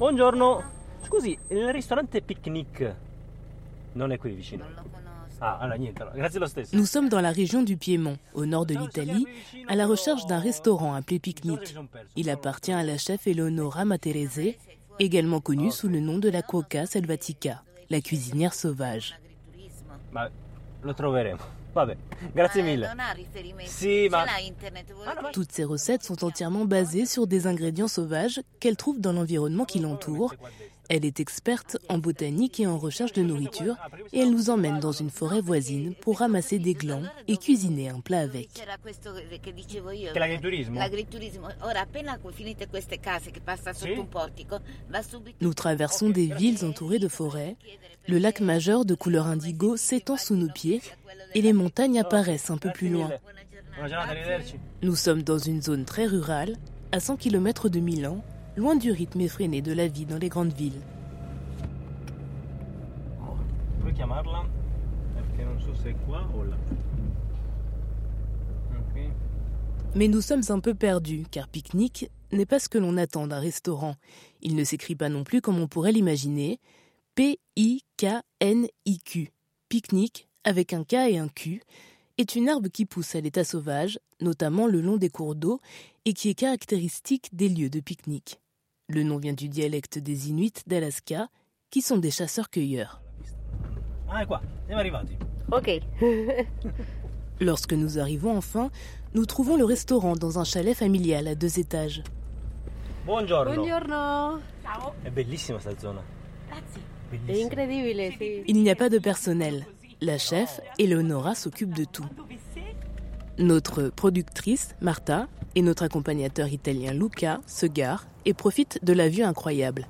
Buongiorno. Scusi, il ristorante Picnic non è qui vicino. Ah, allora niente, grazie lo stesso. Nous sommes dans la région du Piémont, au nord de l'Italie, à la recherche d'un restaurant appelé Picnic. Il appartient à la chef Eleonora Materese, également connue sous le nom de la Cuoca Selvatica, la cuisinière sauvage. Ma lo troveremo. Vabbè, grazie mille. Sì, ma... Toutes ces recettes sont entièrement basées sur des ingrédients sauvages qu'elle trouve dans l'environnement qui l'entoure. Elle est experte en botanique et en recherche de nourriture et elle nous emmène dans une forêt voisine pour ramasser des glands et cuisiner un plat avec. Nous traversons des villes entourées de forêts. Le lac majeur de couleur indigo s'étend sous nos pieds et les montagnes apparaissent un peu plus loin. Nous sommes dans une zone très rurale, à 100 km de Milan, loin du rythme effréné de la vie dans les grandes villes. Mais nous sommes un peu perdus, car pique-nique n'est pas ce que l'on attend d'un restaurant. Il ne s'écrit pas non plus comme on pourrait l'imaginer. P-I-K-N-I-Q. Pique-nique, avec un K et un Q, est une herbe qui pousse à l'état sauvage, notamment le long des cours d'eau, et qui est caractéristique des lieux de pique-nique. Le nom vient du dialecte des Inuits d'Alaska, qui sont des chasseurs-cueilleurs. Ah, arrivati. Ok. Lorsque nous arrivons enfin, nous trouvons le restaurant dans un chalet familial à deux étages. Buongiorno. Buongiorno. È bellissima sta zona. Sì. Il n'y a pas de personnel. La chef, Eleonora, s'occupe de tout. Notre productrice, Marta, et notre accompagnateur italien Luca se garent et profitent de la vue incroyable.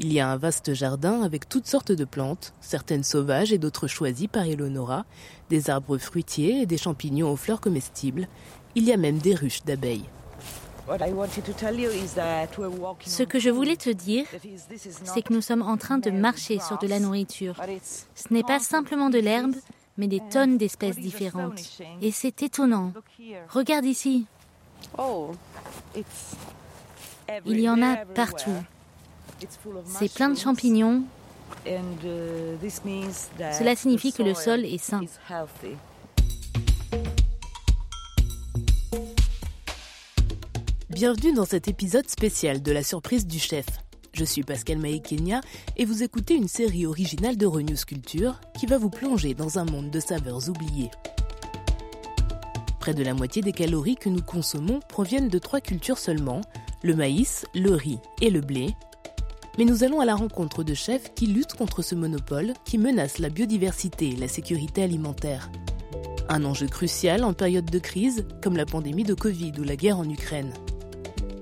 Il y a un vaste jardin avec toutes sortes de plantes, certaines sauvages et d'autres choisies par Eleonora, des arbres fruitiers et des champignons aux fleurs comestibles. Il y a même des ruches d'abeilles. Ce que je voulais te dire, c'est que nous sommes en train de marcher sur de la nourriture. Ce n'est pas simplement de l'herbe, mais des tonnes d'espèces différentes. Et c'est étonnant. Regarde ici, Oh, il y en a partout. C'est plein de champignons. Cela signifie que le sol est sain. Bienvenue dans cet épisode spécial de la surprise du chef. Je suis Pascal Maïkenia et vous écoutez une série originale de Renews Culture qui va vous plonger dans un monde de saveurs oubliées. Près de la moitié des calories que nous consommons proviennent de trois cultures seulement, le maïs, le riz et le blé. Mais nous allons à la rencontre de chefs qui luttent contre ce monopole qui menace la biodiversité et la sécurité alimentaire. Un enjeu crucial en période de crise comme la pandémie de Covid ou la guerre en Ukraine.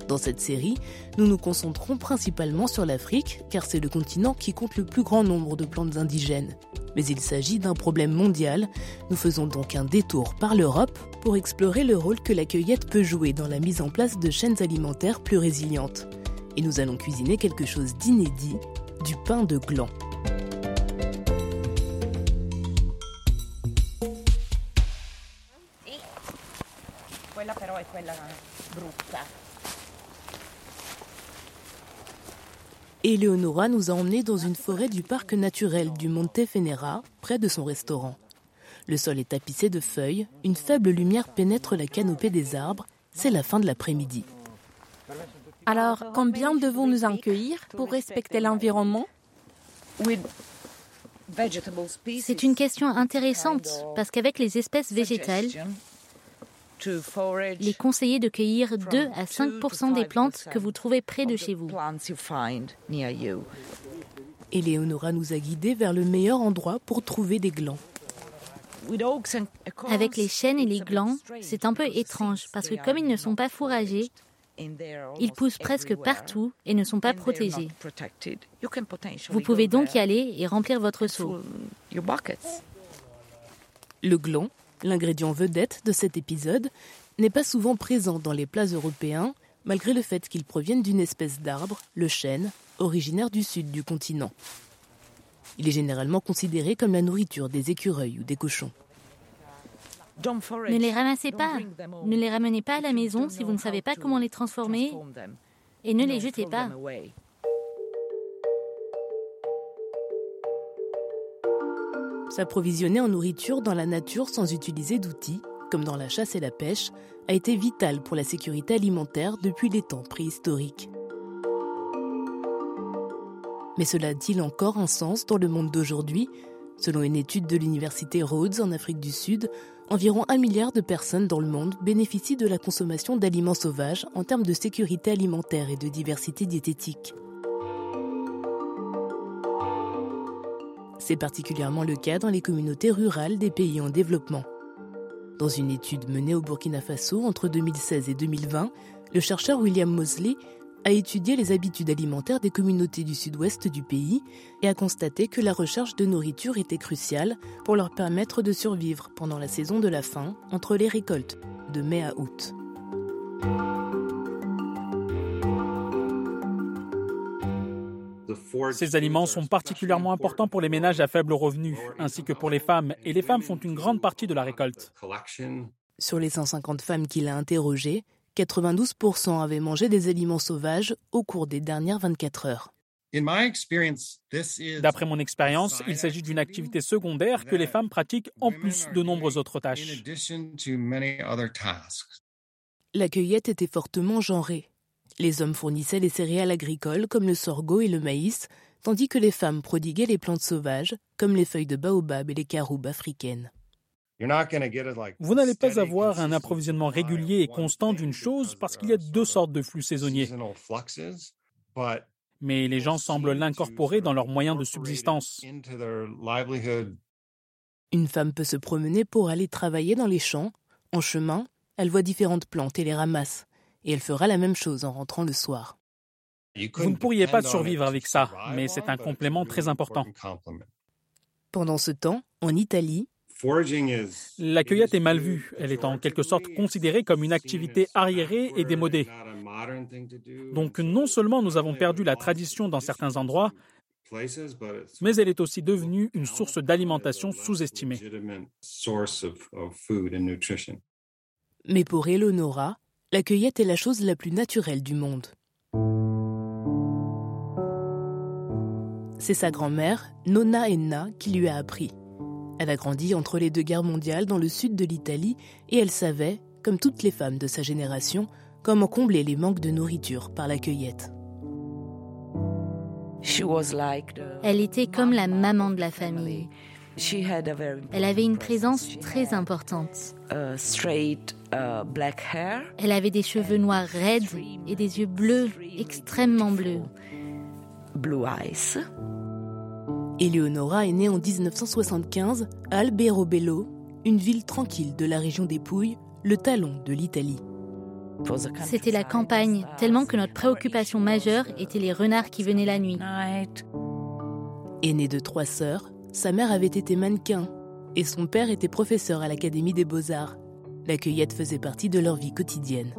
Dans cette série, nous nous concentrons principalement sur l'Afrique, car c'est le continent qui compte le plus grand nombre de plantes indigènes. Mais il s'agit d'un problème mondial. Nous faisons donc un détour par l'Europe pour explorer le rôle que la cueillette peut jouer dans la mise en place de chaînes alimentaires plus résilientes. Et nous allons cuisiner quelque chose d'inédit, du pain de gland. Eleonora nous a emmenés dans une forêt du parc naturel du Monte Fenera, près de son restaurant. Le sol est tapissé de feuilles, une faible lumière pénètre la canopée des arbres, c'est la fin de l'après-midi. Alors, combien devons-nous en cueillir pour respecter l'environnement? C'est une question intéressante parce qu'avec les espèces végétales, il est conseillé de cueillir 2 à 5% des plantes que vous trouvez près de chez vous. Eleonora nous a guidés vers le meilleur endroit pour trouver des glands. Avec les chênes et les glands, c'est un peu étrange parce que comme ils ne sont pas fourragés, ils poussent presque partout et ne sont pas protégés. Vous pouvez donc y aller et remplir votre seau. Le gland, l'ingrédient vedette de cet épisode, n'est pas souvent présent dans les plats européens, malgré le fait qu'il provienne d'une espèce d'arbre, le chêne, originaire du sud du continent. Il est généralement considéré comme la nourriture des écureuils ou des cochons. Ne les ramassez pas. Ne les ramenez pas à la maison si vous ne savez pas comment les transformer et ne les jetez pas. S'approvisionner en nourriture dans la nature sans utiliser d'outils, comme dans la chasse et la pêche, a été vital pour la sécurité alimentaire depuis les temps préhistoriques. Mais cela a-t-il encore un sens dans le monde d'aujourd'hui? Selon une étude de l'université Rhodes en Afrique du Sud, environ un milliard de personnes dans le monde bénéficient de la consommation d'aliments sauvages en termes de sécurité alimentaire et de diversité diététique. C'est particulièrement le cas dans les communautés rurales des pays en développement. Dans une étude menée au Burkina Faso entre 2016 et 2020, le chercheur William Mosley a étudié les habitudes alimentaires des communautés du sud-ouest du pays et a constaté que la recherche de nourriture était cruciale pour leur permettre de survivre pendant la saison de la faim entre les récoltes de mai à août. Ces aliments sont particulièrement importants pour les ménages à faible revenu, ainsi que pour les femmes, et les femmes font une grande partie de la récolte. Sur les 150 femmes qu'il a interrogées, 92% avaient mangé des aliments sauvages au cours des dernières 24 heures. D'après mon expérience, il s'agit d'une activité secondaire que les femmes pratiquent en plus de nombreuses autres tâches. La cueillette était fortement genrée. Les hommes fournissaient les céréales agricoles comme le sorgho et le maïs, tandis que les femmes prodiguaient les plantes sauvages comme les feuilles de baobab et les caroubes africaines. Vous n'allez pas avoir un approvisionnement régulier et constant d'une chose parce qu'il y a deux sortes de flux saisonniers. Mais les gens semblent l'incorporer dans leurs moyens de subsistance. Une femme peut se promener pour aller travailler dans les champs. En chemin, elle voit différentes plantes et les ramasse. Et elle fera la même chose en rentrant le soir. Vous ne pourriez pas survivre avec ça, mais c'est un complément très important. Pendant ce temps, en Italie, la cueillette est mal vue. Elle est en quelque sorte considérée comme une activité arriérée et démodée. Donc non seulement nous avons perdu la tradition dans certains endroits, mais elle est aussi devenue une source d'alimentation sous-estimée. Mais pour Eleonora, la cueillette est la chose la plus naturelle du monde. C'est sa grand-mère, Nonna Enna, qui lui a appris. Elle a grandi entre les deux guerres mondiales dans le sud de l'Italie et elle savait, comme toutes les femmes de sa génération, comment combler les manques de nourriture par la cueillette. Elle était comme la maman de la famille. Elle avait une présence très importante. Elle avait des cheveux noirs raides et des yeux bleus, extrêmement bleus. Eleonora est née en 1975 à Alberobello, une ville tranquille de la région des Pouilles, le talon de l'Italie. C'était la campagne, tellement que notre préoccupation majeure était les renards qui venaient la nuit. Aînée de trois sœurs, sa mère avait été mannequin et son père était professeur à l'Académie des beaux-arts. La cueillette faisait partie de leur vie quotidienne.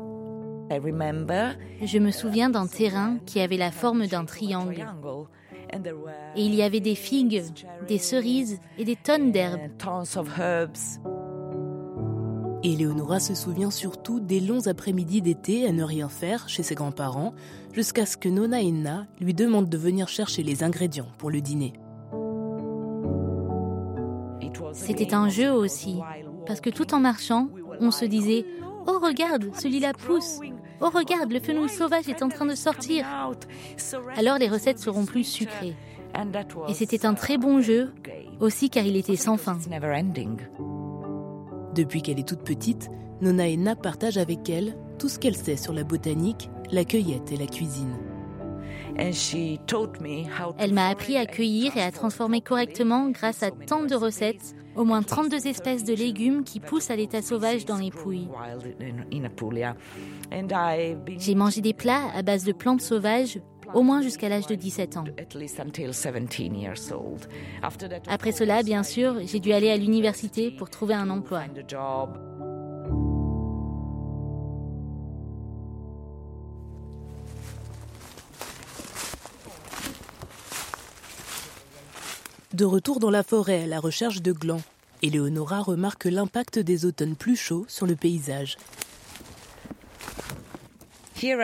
Je me souviens d'un terrain qui avait la forme d'un triangle. Et il y avait des figues, des cerises et des tonnes d'herbes. Eleonora se souvient surtout des longs après-midi d'été à ne rien faire chez ses grands-parents, jusqu'à ce que Nona Enna lui demande de venir chercher les ingrédients pour le dîner. C'était un jeu aussi, parce que tout en marchant, on se disait Oh, regarde, celui-là pousse Oh, regarde, le fenouil sauvage est en train de sortir. Alors les recettes seront plus sucrées. Et c'était un très bon jeu, aussi car il était sans fin. Depuis qu'elle est toute petite, Nona Enna partage avec elle tout ce qu'elle sait sur la botanique, la cueillette et la cuisine. Elle m'a appris à cueillir et à transformer correctement grâce à tant de recettes, au moins 32 espèces de légumes qui poussent à l'état sauvage dans les pouilles. J'ai mangé des plats à base de plantes sauvages au moins jusqu'à l'âge de 17 ans. Après cela, bien sûr, j'ai dû aller à l'université pour trouver un emploi. De retour dans la forêt à la recherche de glands, Eleonora remarque l'impact des automnes plus chauds sur le paysage. J'ai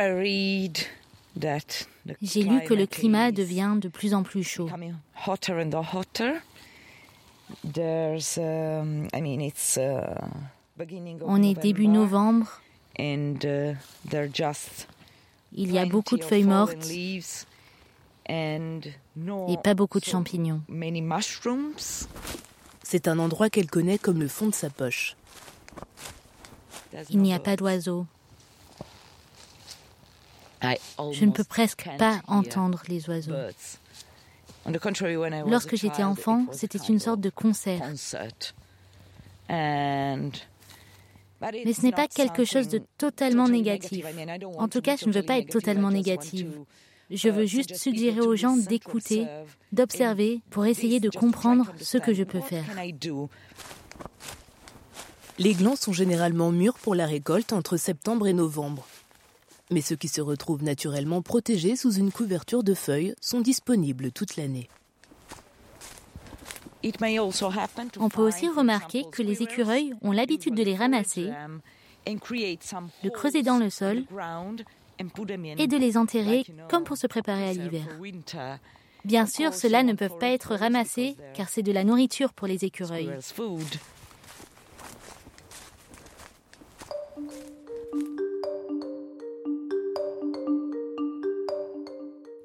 lu que le climat devient de plus en plus chaud. Um, uh, On est début novembre. Uh, Il y a beaucoup de feuilles mortes et pas beaucoup de champignons. C'est un endroit qu'elle connaît comme le fond de sa poche. Il n'y a pas d'oiseaux. Je ne peux presque pas entendre les oiseaux. Lorsque j'étais enfant, c'était une sorte de concert. Mais ce n'est pas quelque chose de totalement négatif. En tout cas, je ne veux pas être totalement négative. Je veux juste suggérer aux gens d'écouter, d'observer pour essayer de comprendre ce que je peux faire. Les glands sont généralement mûrs pour la récolte entre septembre et novembre. Mais ceux qui se retrouvent naturellement protégés sous une couverture de feuilles sont disponibles toute l'année. On peut aussi remarquer que les écureuils ont l'habitude de les ramasser, de creuser dans le sol et de les enterrer comme pour se préparer à l'hiver. Bien sûr, ceux-là ne peuvent pas être ramassés car c'est de la nourriture pour les écureuils.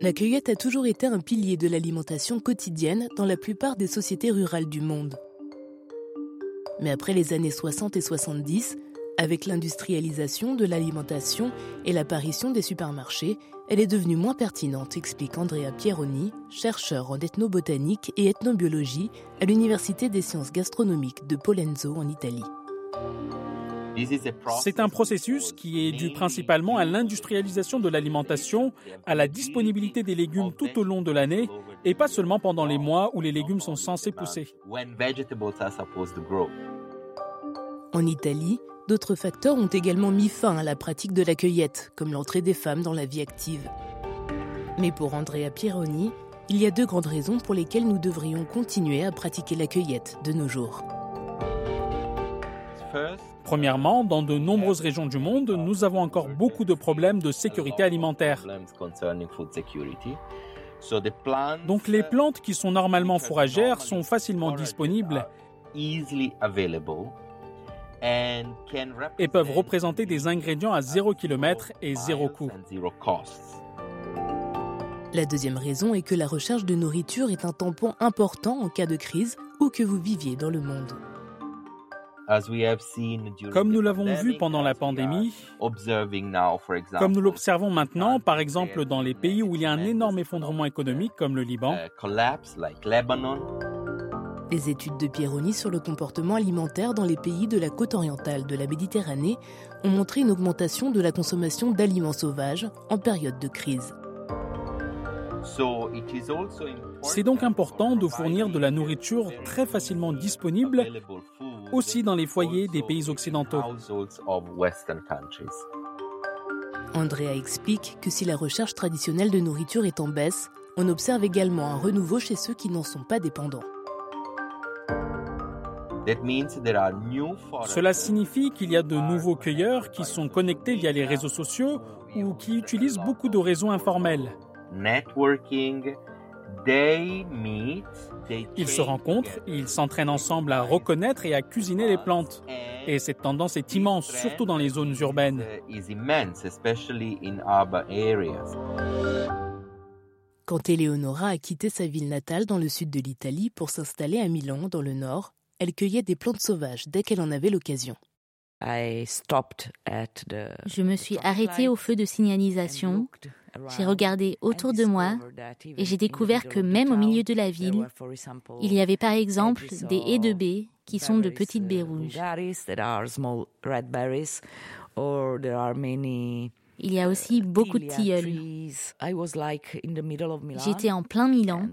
La cueillette a toujours été un pilier de l'alimentation quotidienne dans la plupart des sociétés rurales du monde. Mais après les années 60 et 70, avec l'industrialisation de l'alimentation et l'apparition des supermarchés, elle est devenue moins pertinente, explique Andrea Pieroni, chercheur en ethnobotanique et ethnobiologie à l'Université des sciences gastronomiques de Polenzo en Italie. C'est un processus qui est dû principalement à l'industrialisation de l'alimentation, à la disponibilité des légumes tout au long de l'année et pas seulement pendant les mois où les légumes sont censés pousser. En Italie, D'autres facteurs ont également mis fin à la pratique de la cueillette, comme l'entrée des femmes dans la vie active. Mais pour Andrea Pieroni, il y a deux grandes raisons pour lesquelles nous devrions continuer à pratiquer la cueillette de nos jours. Premièrement, dans de nombreuses régions du monde, nous avons encore beaucoup de problèmes de sécurité alimentaire. Donc les plantes qui sont normalement fourragères sont facilement disponibles et peuvent représenter des ingrédients à 0 km et 0 coût. La deuxième raison est que la recherche de nourriture est un tampon important en cas de crise où que vous viviez dans le monde. Comme nous l'avons vu pendant la pandémie, comme nous l'observons maintenant, par exemple dans les pays où il y a un énorme effondrement économique comme le Liban, les études de Pieroni sur le comportement alimentaire dans les pays de la côte orientale de la Méditerranée ont montré une augmentation de la consommation d'aliments sauvages en période de crise. C'est donc important de fournir de la nourriture très facilement disponible aussi dans les foyers des pays occidentaux. Andrea explique que si la recherche traditionnelle de nourriture est en baisse, on observe également un renouveau chez ceux qui n'en sont pas dépendants. Cela signifie qu'il y a de nouveaux cueilleurs qui sont connectés via les réseaux sociaux ou qui utilisent beaucoup de réseaux informels. Ils se rencontrent, ils s'entraînent ensemble à reconnaître et à cuisiner les plantes. Et cette tendance est immense, surtout dans les zones urbaines. Quand Eleonora a quitté sa ville natale dans le sud de l'Italie pour s'installer à Milan, dans le nord, elle cueillait des plantes sauvages dès qu'elle en avait l'occasion. Je me suis arrêtée au feu de signalisation. J'ai regardé autour de moi et j'ai découvert que même au milieu de la ville, il y avait par exemple des haies de baies qui sont de petites baies rouges. Il y a aussi beaucoup de tilleuls. J'étais en plein Milan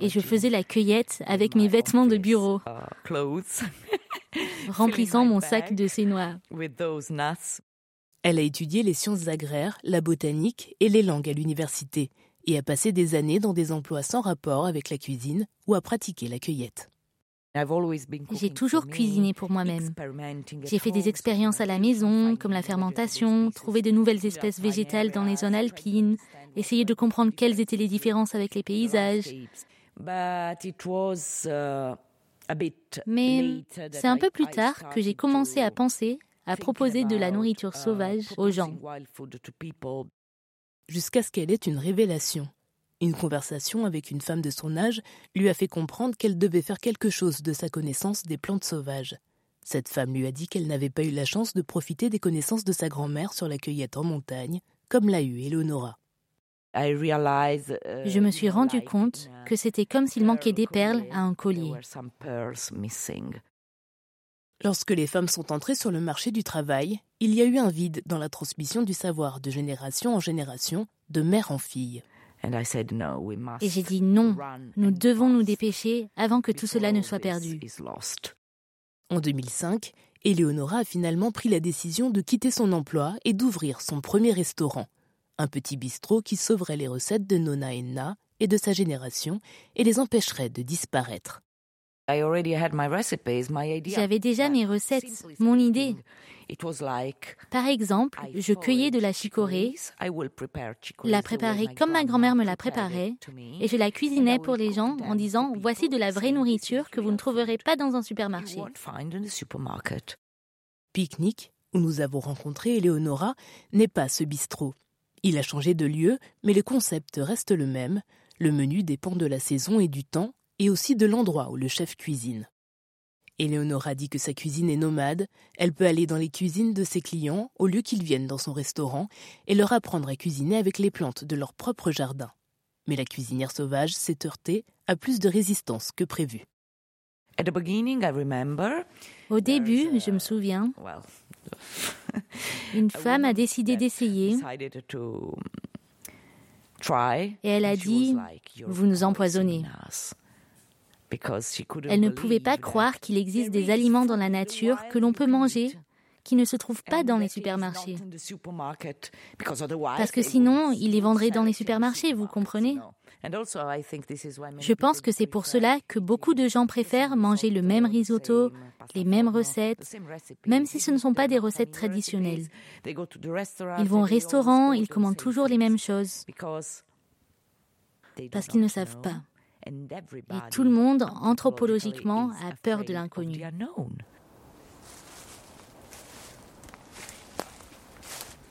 et je faisais la cueillette avec mes vêtements de bureau, remplissant mon sac de ces noix. Elle a étudié les sciences agraires, la botanique et les langues à l'université et a passé des années dans des emplois sans rapport avec la cuisine ou à pratiquer la cueillette. J'ai toujours cuisiné pour moi-même. J'ai fait des expériences à la maison, comme la fermentation, trouver de nouvelles espèces végétales dans les zones alpines, essayer de comprendre quelles étaient les différences avec les paysages. Mais c'est un peu plus tard que j'ai commencé à penser à proposer de la nourriture sauvage aux gens. Jusqu'à ce qu'elle ait une révélation. Une conversation avec une femme de son âge lui a fait comprendre qu'elle devait faire quelque chose de sa connaissance des plantes sauvages. Cette femme lui a dit qu'elle n'avait pas eu la chance de profiter des connaissances de sa grand-mère sur la cueillette en montagne, comme l'a eu Eleonora. Je me suis rendu compte que c'était comme s'il manquait des perles à un collier. Lorsque les femmes sont entrées sur le marché du travail, il y a eu un vide dans la transmission du savoir de génération en génération, de mère en fille. Et j'ai dit non, nous devons nous dépêcher avant que tout cela ne soit perdu. En 2005, Eleonora a finalement pris la décision de quitter son emploi et d'ouvrir son premier restaurant, un petit bistrot qui sauverait les recettes de Nona Enna et de sa génération et les empêcherait de disparaître. J'avais déjà mes recettes, mon idée. Par exemple, je cueillais de la chicorée, la préparais comme ma grand-mère me la préparait, et je la cuisinais pour les gens en disant Voici de la vraie nourriture que vous ne trouverez pas dans un supermarché. Pique-nique, où nous avons rencontré Eleonora, n'est pas ce bistrot. Il a changé de lieu, mais le concept reste le même. Le menu dépend de la saison et du temps, et aussi de l'endroit où le chef cuisine. Eleonora dit que sa cuisine est nomade, elle peut aller dans les cuisines de ses clients au lieu qu'ils viennent dans son restaurant et leur apprendre à cuisiner avec les plantes de leur propre jardin. Mais la cuisinière sauvage s'est heurtée à plus de résistance que prévu. Au début, je me souviens, une femme a décidé d'essayer et elle a dit, vous nous empoisonnez. Elle ne pouvait pas croire qu'il existe des aliments dans la nature que l'on peut manger qui ne se trouvent pas dans les supermarchés. Parce que sinon, ils les vendraient dans les supermarchés, vous comprenez? Je pense que c'est pour cela que beaucoup de gens préfèrent manger le même risotto, les mêmes recettes, même si ce ne sont pas des recettes traditionnelles. Ils vont au restaurant, ils commandent toujours les mêmes choses parce qu'ils ne savent pas. Et tout le monde, anthropologiquement, a peur de l'inconnu.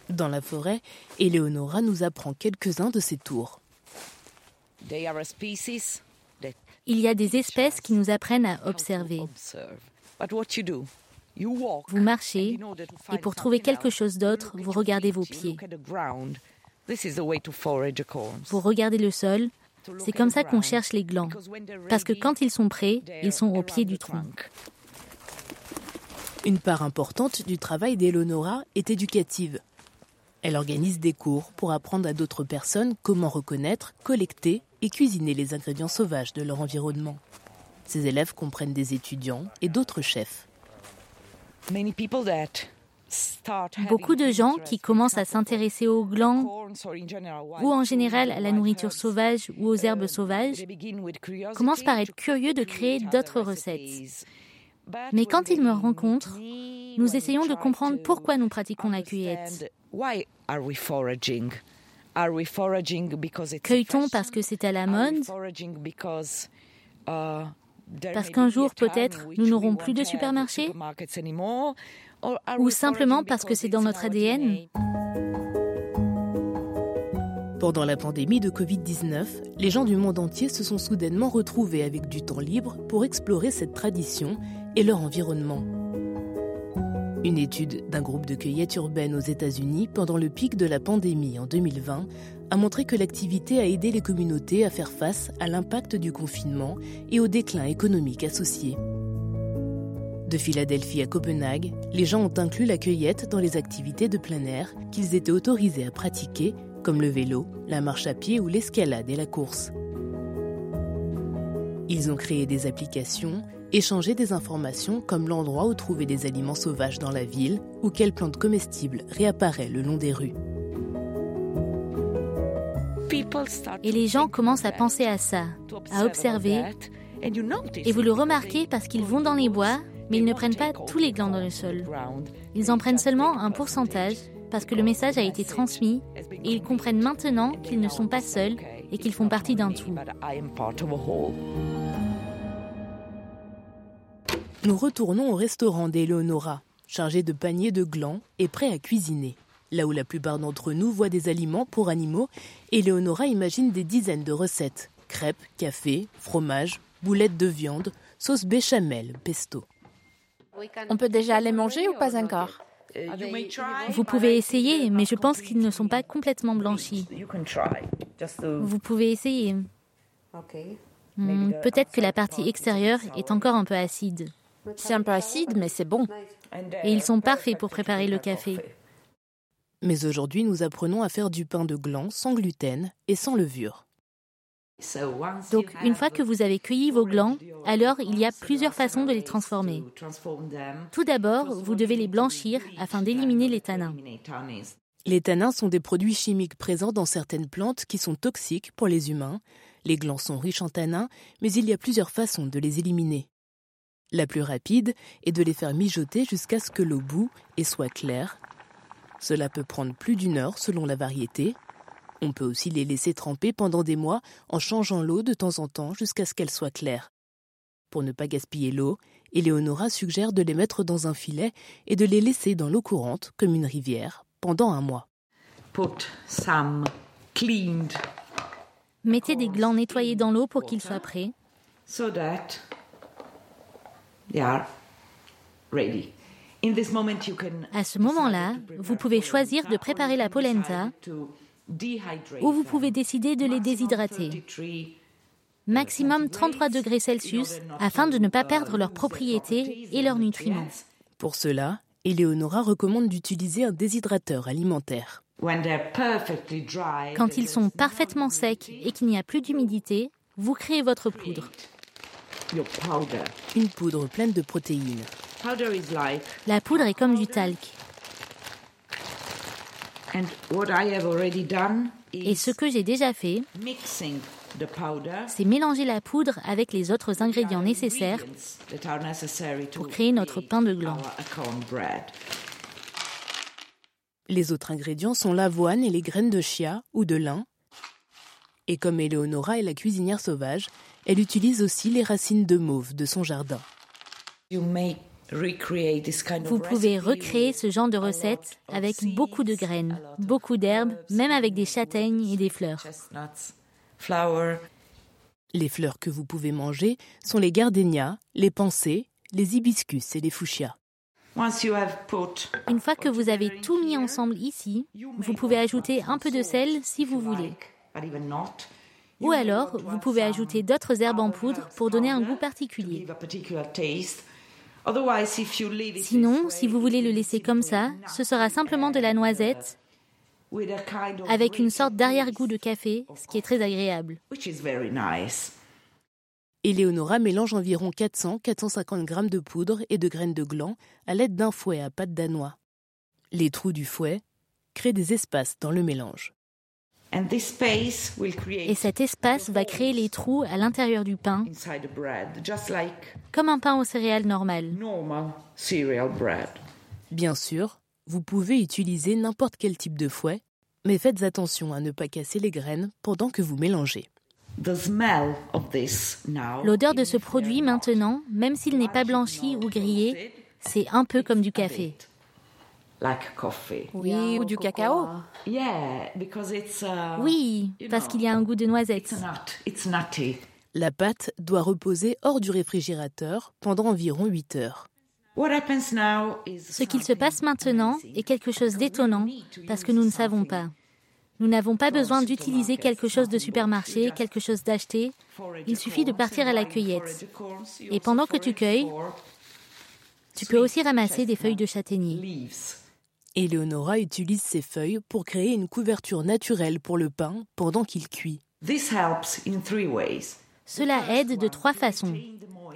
Dans la forêt, Eleonora nous apprend quelques-uns de ces tours. Il y a des espèces qui nous apprennent à observer. Vous marchez et pour trouver quelque chose d'autre, vous regardez vos pieds. Vous regardez le sol, c'est comme ça qu'on cherche les glands, parce que quand ils sont prêts, ils sont au pied du tronc. Une part importante du travail d'Eleonora est éducative. Elle organise des cours pour apprendre à d'autres personnes comment reconnaître, collecter et cuisiner les ingrédients sauvages de leur environnement. Ses élèves comprennent des étudiants et d'autres chefs. Beaucoup de gens qui commencent à s'intéresser aux glands ou en général à la nourriture sauvage ou aux herbes sauvages commencent par être curieux de créer d'autres recettes. Mais quand ils me rencontrent, nous essayons de comprendre pourquoi nous pratiquons la cueillette. Cueille-t-on parce que c'est à la mode? Parce qu'un jour, peut-être, nous n'aurons plus de supermarché ou simplement parce que c'est dans notre ADN Pendant la pandémie de Covid-19, les gens du monde entier se sont soudainement retrouvés avec du temps libre pour explorer cette tradition et leur environnement. Une étude d'un groupe de cueillettes urbaines aux États-Unis pendant le pic de la pandémie en 2020 a montré que l'activité a aidé les communautés à faire face à l'impact du confinement et au déclin économique associé. De Philadelphie à Copenhague, les gens ont inclus la cueillette dans les activités de plein air qu'ils étaient autorisés à pratiquer, comme le vélo, la marche à pied ou l'escalade et la course. Ils ont créé des applications, échangé des informations comme l'endroit où trouver des aliments sauvages dans la ville ou quelle plante comestible réapparaît le long des rues. Et les gens commencent à penser à ça, à observer. Et vous le remarquez parce qu'ils vont dans les bois, mais ils ne prennent pas tous les glands dans le sol. Ils en prennent seulement un pourcentage parce que le message a été transmis et ils comprennent maintenant qu'ils ne sont pas seuls et qu'ils font partie d'un tout. Nous retournons au restaurant d'Eleonora, chargé de paniers de glands et prêt à cuisiner. Là où la plupart d'entre nous voient des aliments pour animaux, Eleonora imagine des dizaines de recettes. Crêpes, café, fromage, boulettes de viande, sauce béchamel, pesto. On peut déjà les manger ou pas encore? Vous pouvez essayer, mais je pense qu'ils ne sont pas complètement blanchis. Vous pouvez essayer. Hmm, Peut-être que la partie extérieure est encore un peu acide. C'est un peu acide, mais c'est bon. Et ils sont parfaits pour préparer le café. Mais aujourd'hui, nous apprenons à faire du pain de gland sans gluten et sans levure. Donc, une fois que vous avez cueilli vos glands, alors il y a plusieurs façons de les transformer. Tout d'abord, vous devez les blanchir afin d'éliminer les tanins. Les tanins sont des produits chimiques présents dans certaines plantes qui sont toxiques pour les humains. Les glands sont riches en tanins, mais il y a plusieurs façons de les éliminer. La plus rapide est de les faire mijoter jusqu'à ce que l'eau bout et soit claire. Cela peut prendre plus d'une heure selon la variété. On peut aussi les laisser tremper pendant des mois en changeant l'eau de temps en temps jusqu'à ce qu'elle soit claire. Pour ne pas gaspiller l'eau, Eleonora suggère de les mettre dans un filet et de les laisser dans l'eau courante, comme une rivière, pendant un mois. Mettez des glands nettoyés dans l'eau pour qu'ils soient prêts. À ce moment-là, vous pouvez choisir de préparer la polenta ou vous pouvez décider de les déshydrater. Maximum 33 degrés Celsius afin de ne pas perdre leurs propriétés et leurs nutriments. Pour cela, Eleonora recommande d'utiliser un déshydrateur alimentaire. Quand ils sont parfaitement secs et qu'il n'y a plus d'humidité, vous créez votre poudre. Une poudre pleine de protéines. La poudre est comme du talc. Et ce que j'ai déjà fait, c'est mélanger la poudre avec les autres ingrédients nécessaires pour créer notre pain de gland. Les autres ingrédients sont l'avoine et les graines de chia ou de lin. Et comme Eleonora est la cuisinière sauvage, elle utilise aussi les racines de mauve de son jardin. Vous pouvez recréer ce genre de recette avec beaucoup de graines, beaucoup d'herbes, même avec des châtaignes et des fleurs. Les fleurs que vous pouvez manger sont les gardénias, les pensées, les hibiscus et les fuchsias. Une fois que vous avez tout mis ensemble ici, vous pouvez ajouter un peu de sel si vous voulez. Ou alors, vous pouvez ajouter d'autres herbes en poudre pour donner un goût particulier. Sinon, si vous voulez le laisser comme ça, ce sera simplement de la noisette avec une sorte d'arrière-goût de café, ce qui est très agréable. Eleonora mélange environ 400-450 grammes de poudre et de graines de gland à l'aide d'un fouet à pâte danois. Les trous du fouet créent des espaces dans le mélange. Et cet espace va créer les trous à l'intérieur du pain, comme un pain aux céréales normal. Bien sûr, vous pouvez utiliser n'importe quel type de fouet, mais faites attention à ne pas casser les graines pendant que vous mélangez. L'odeur de ce produit maintenant, même s'il n'est pas blanchi ou grillé, c'est un peu comme du café. Oui, ou du cacao. Oui, parce qu'il y a un goût de noisette. La pâte doit reposer hors du réfrigérateur pendant environ 8 heures. Ce qu'il se passe maintenant est quelque chose d'étonnant parce que nous ne savons pas. Nous n'avons pas besoin d'utiliser quelque chose de supermarché, quelque chose d'acheté. Il suffit de partir à la cueillette. Et pendant que tu cueilles, tu peux aussi ramasser des feuilles de châtaignier. Eleonora utilise ces feuilles pour créer une couverture naturelle pour le pain pendant qu'il cuit. Cela aide de trois façons.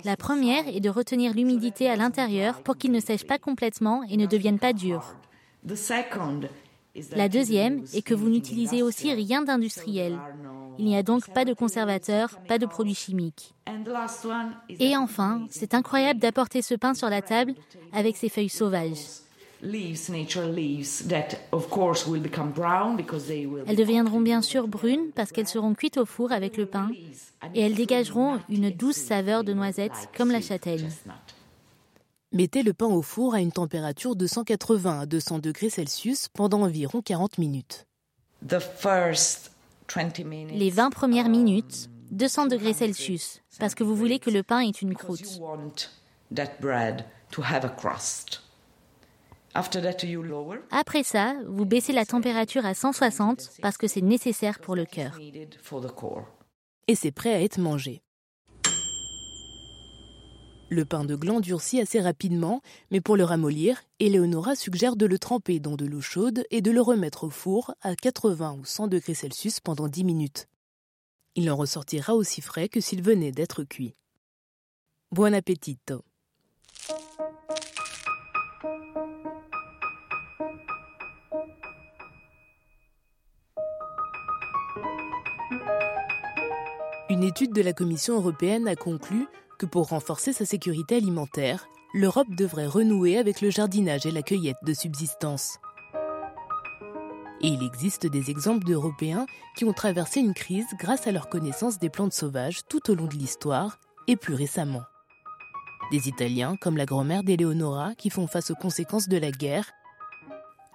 La première est de retenir l'humidité à l'intérieur pour qu'il ne sèche pas complètement et ne devienne pas dur. La deuxième est que vous n'utilisez aussi rien d'industriel. Il n'y a donc pas de conservateurs, pas de produits chimiques. Et enfin, c'est incroyable d'apporter ce pain sur la table avec ces feuilles sauvages. Elles deviendront bien sûr brunes parce qu'elles seront cuites au four avec le pain et elles dégageront une douce saveur de noisette comme la châtaigne. Mettez le pain au four à une température de 180 à 200 degrés Celsius pendant environ 40 minutes. Les 20 premières minutes, 200 degrés Celsius, parce que vous voulez que le pain ait une croûte. Après ça, vous baissez la température à 160 parce que c'est nécessaire pour le cœur. Et c'est prêt à être mangé. Le pain de gland durcit assez rapidement, mais pour le ramollir, Eleonora suggère de le tremper dans de l'eau chaude et de le remettre au four à 80 ou 100 degrés Celsius pendant 10 minutes. Il en ressortira aussi frais que s'il venait d'être cuit. Buon appetito! Une étude de la Commission européenne a conclu que pour renforcer sa sécurité alimentaire, l'Europe devrait renouer avec le jardinage et la cueillette de subsistance. Et il existe des exemples d'Européens qui ont traversé une crise grâce à leur connaissance des plantes sauvages tout au long de l'histoire et plus récemment. Des Italiens comme la grand-mère d'Eleonora qui font face aux conséquences de la guerre,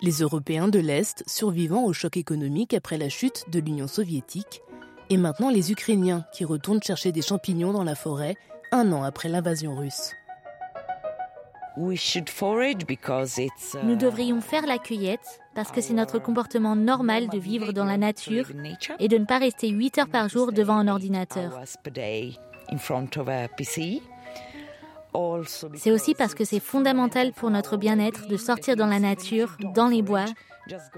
les Européens de l'Est survivant au choc économique après la chute de l'Union soviétique, et maintenant les Ukrainiens qui retournent chercher des champignons dans la forêt un an après l'invasion russe. Nous devrions faire la cueillette parce que c'est notre comportement normal de vivre dans la nature et de ne pas rester 8 heures par jour devant un ordinateur. C'est aussi parce que c'est fondamental pour notre bien-être de sortir dans la nature, dans les bois,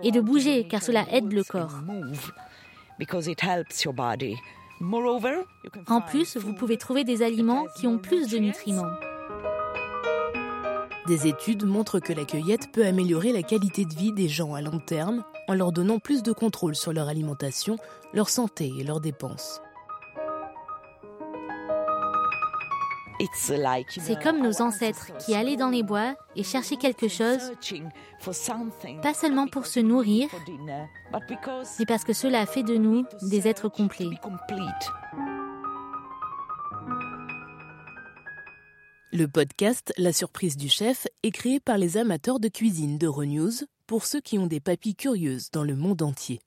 et de bouger car cela aide le corps. En plus, vous pouvez trouver des aliments qui ont plus de nutriments. Des études montrent que la cueillette peut améliorer la qualité de vie des gens à long terme en leur donnant plus de contrôle sur leur alimentation, leur santé et leurs dépenses. C'est comme nos ancêtres qui allaient dans les bois et cherchaient quelque chose, pas seulement pour se nourrir, mais parce que cela a fait de nous des êtres complets. Le podcast La surprise du chef est créé par les amateurs de cuisine d'Euronews pour ceux qui ont des papilles curieuses dans le monde entier.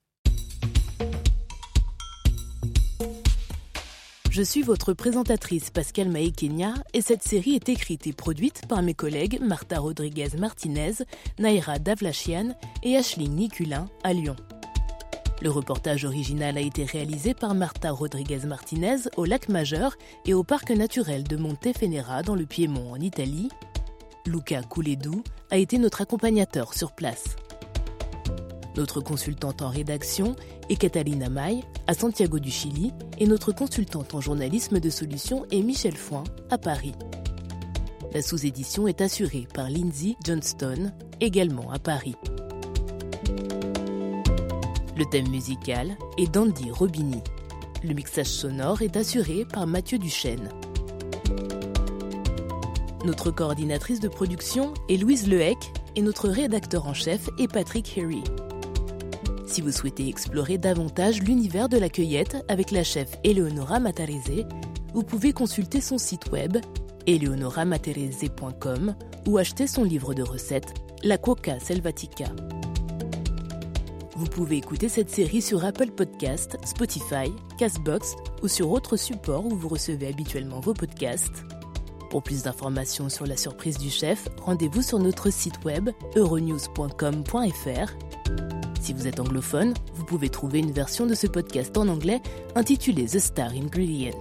Je suis votre présentatrice Pascal Maekenia et cette série est écrite et produite par mes collègues Marta Rodriguez Martinez, Naira Davlachian et Ashley Niculin à Lyon. Le reportage original a été réalisé par Marta Rodriguez Martinez au lac Majeur et au parc naturel de Montefenera dans le Piémont en Italie. Luca Couledou a été notre accompagnateur sur place. Notre consultante en rédaction est Catalina May, à Santiago du Chili, et notre consultante en journalisme de solutions est Michel Foin, à Paris. La sous-édition est assurée par Lindsay Johnston, également à Paris. Le thème musical est d'Andy Robini. Le mixage sonore est assuré par Mathieu Duchesne. Notre coordinatrice de production est Louise Lehec et notre rédacteur en chef est Patrick Harry. Si vous souhaitez explorer davantage l'univers de la cueillette avec la chef Eleonora Matarese, vous pouvez consulter son site web eleonoramaterese.com ou acheter son livre de recettes La Coca Selvatica. Vous pouvez écouter cette série sur Apple Podcast, Spotify, Castbox ou sur autres supports où vous recevez habituellement vos podcasts. Pour plus d'informations sur la surprise du chef, rendez-vous sur notre site web euronews.com.fr si vous êtes anglophone, vous pouvez trouver une version de ce podcast en anglais intitulée The Star Ingredient.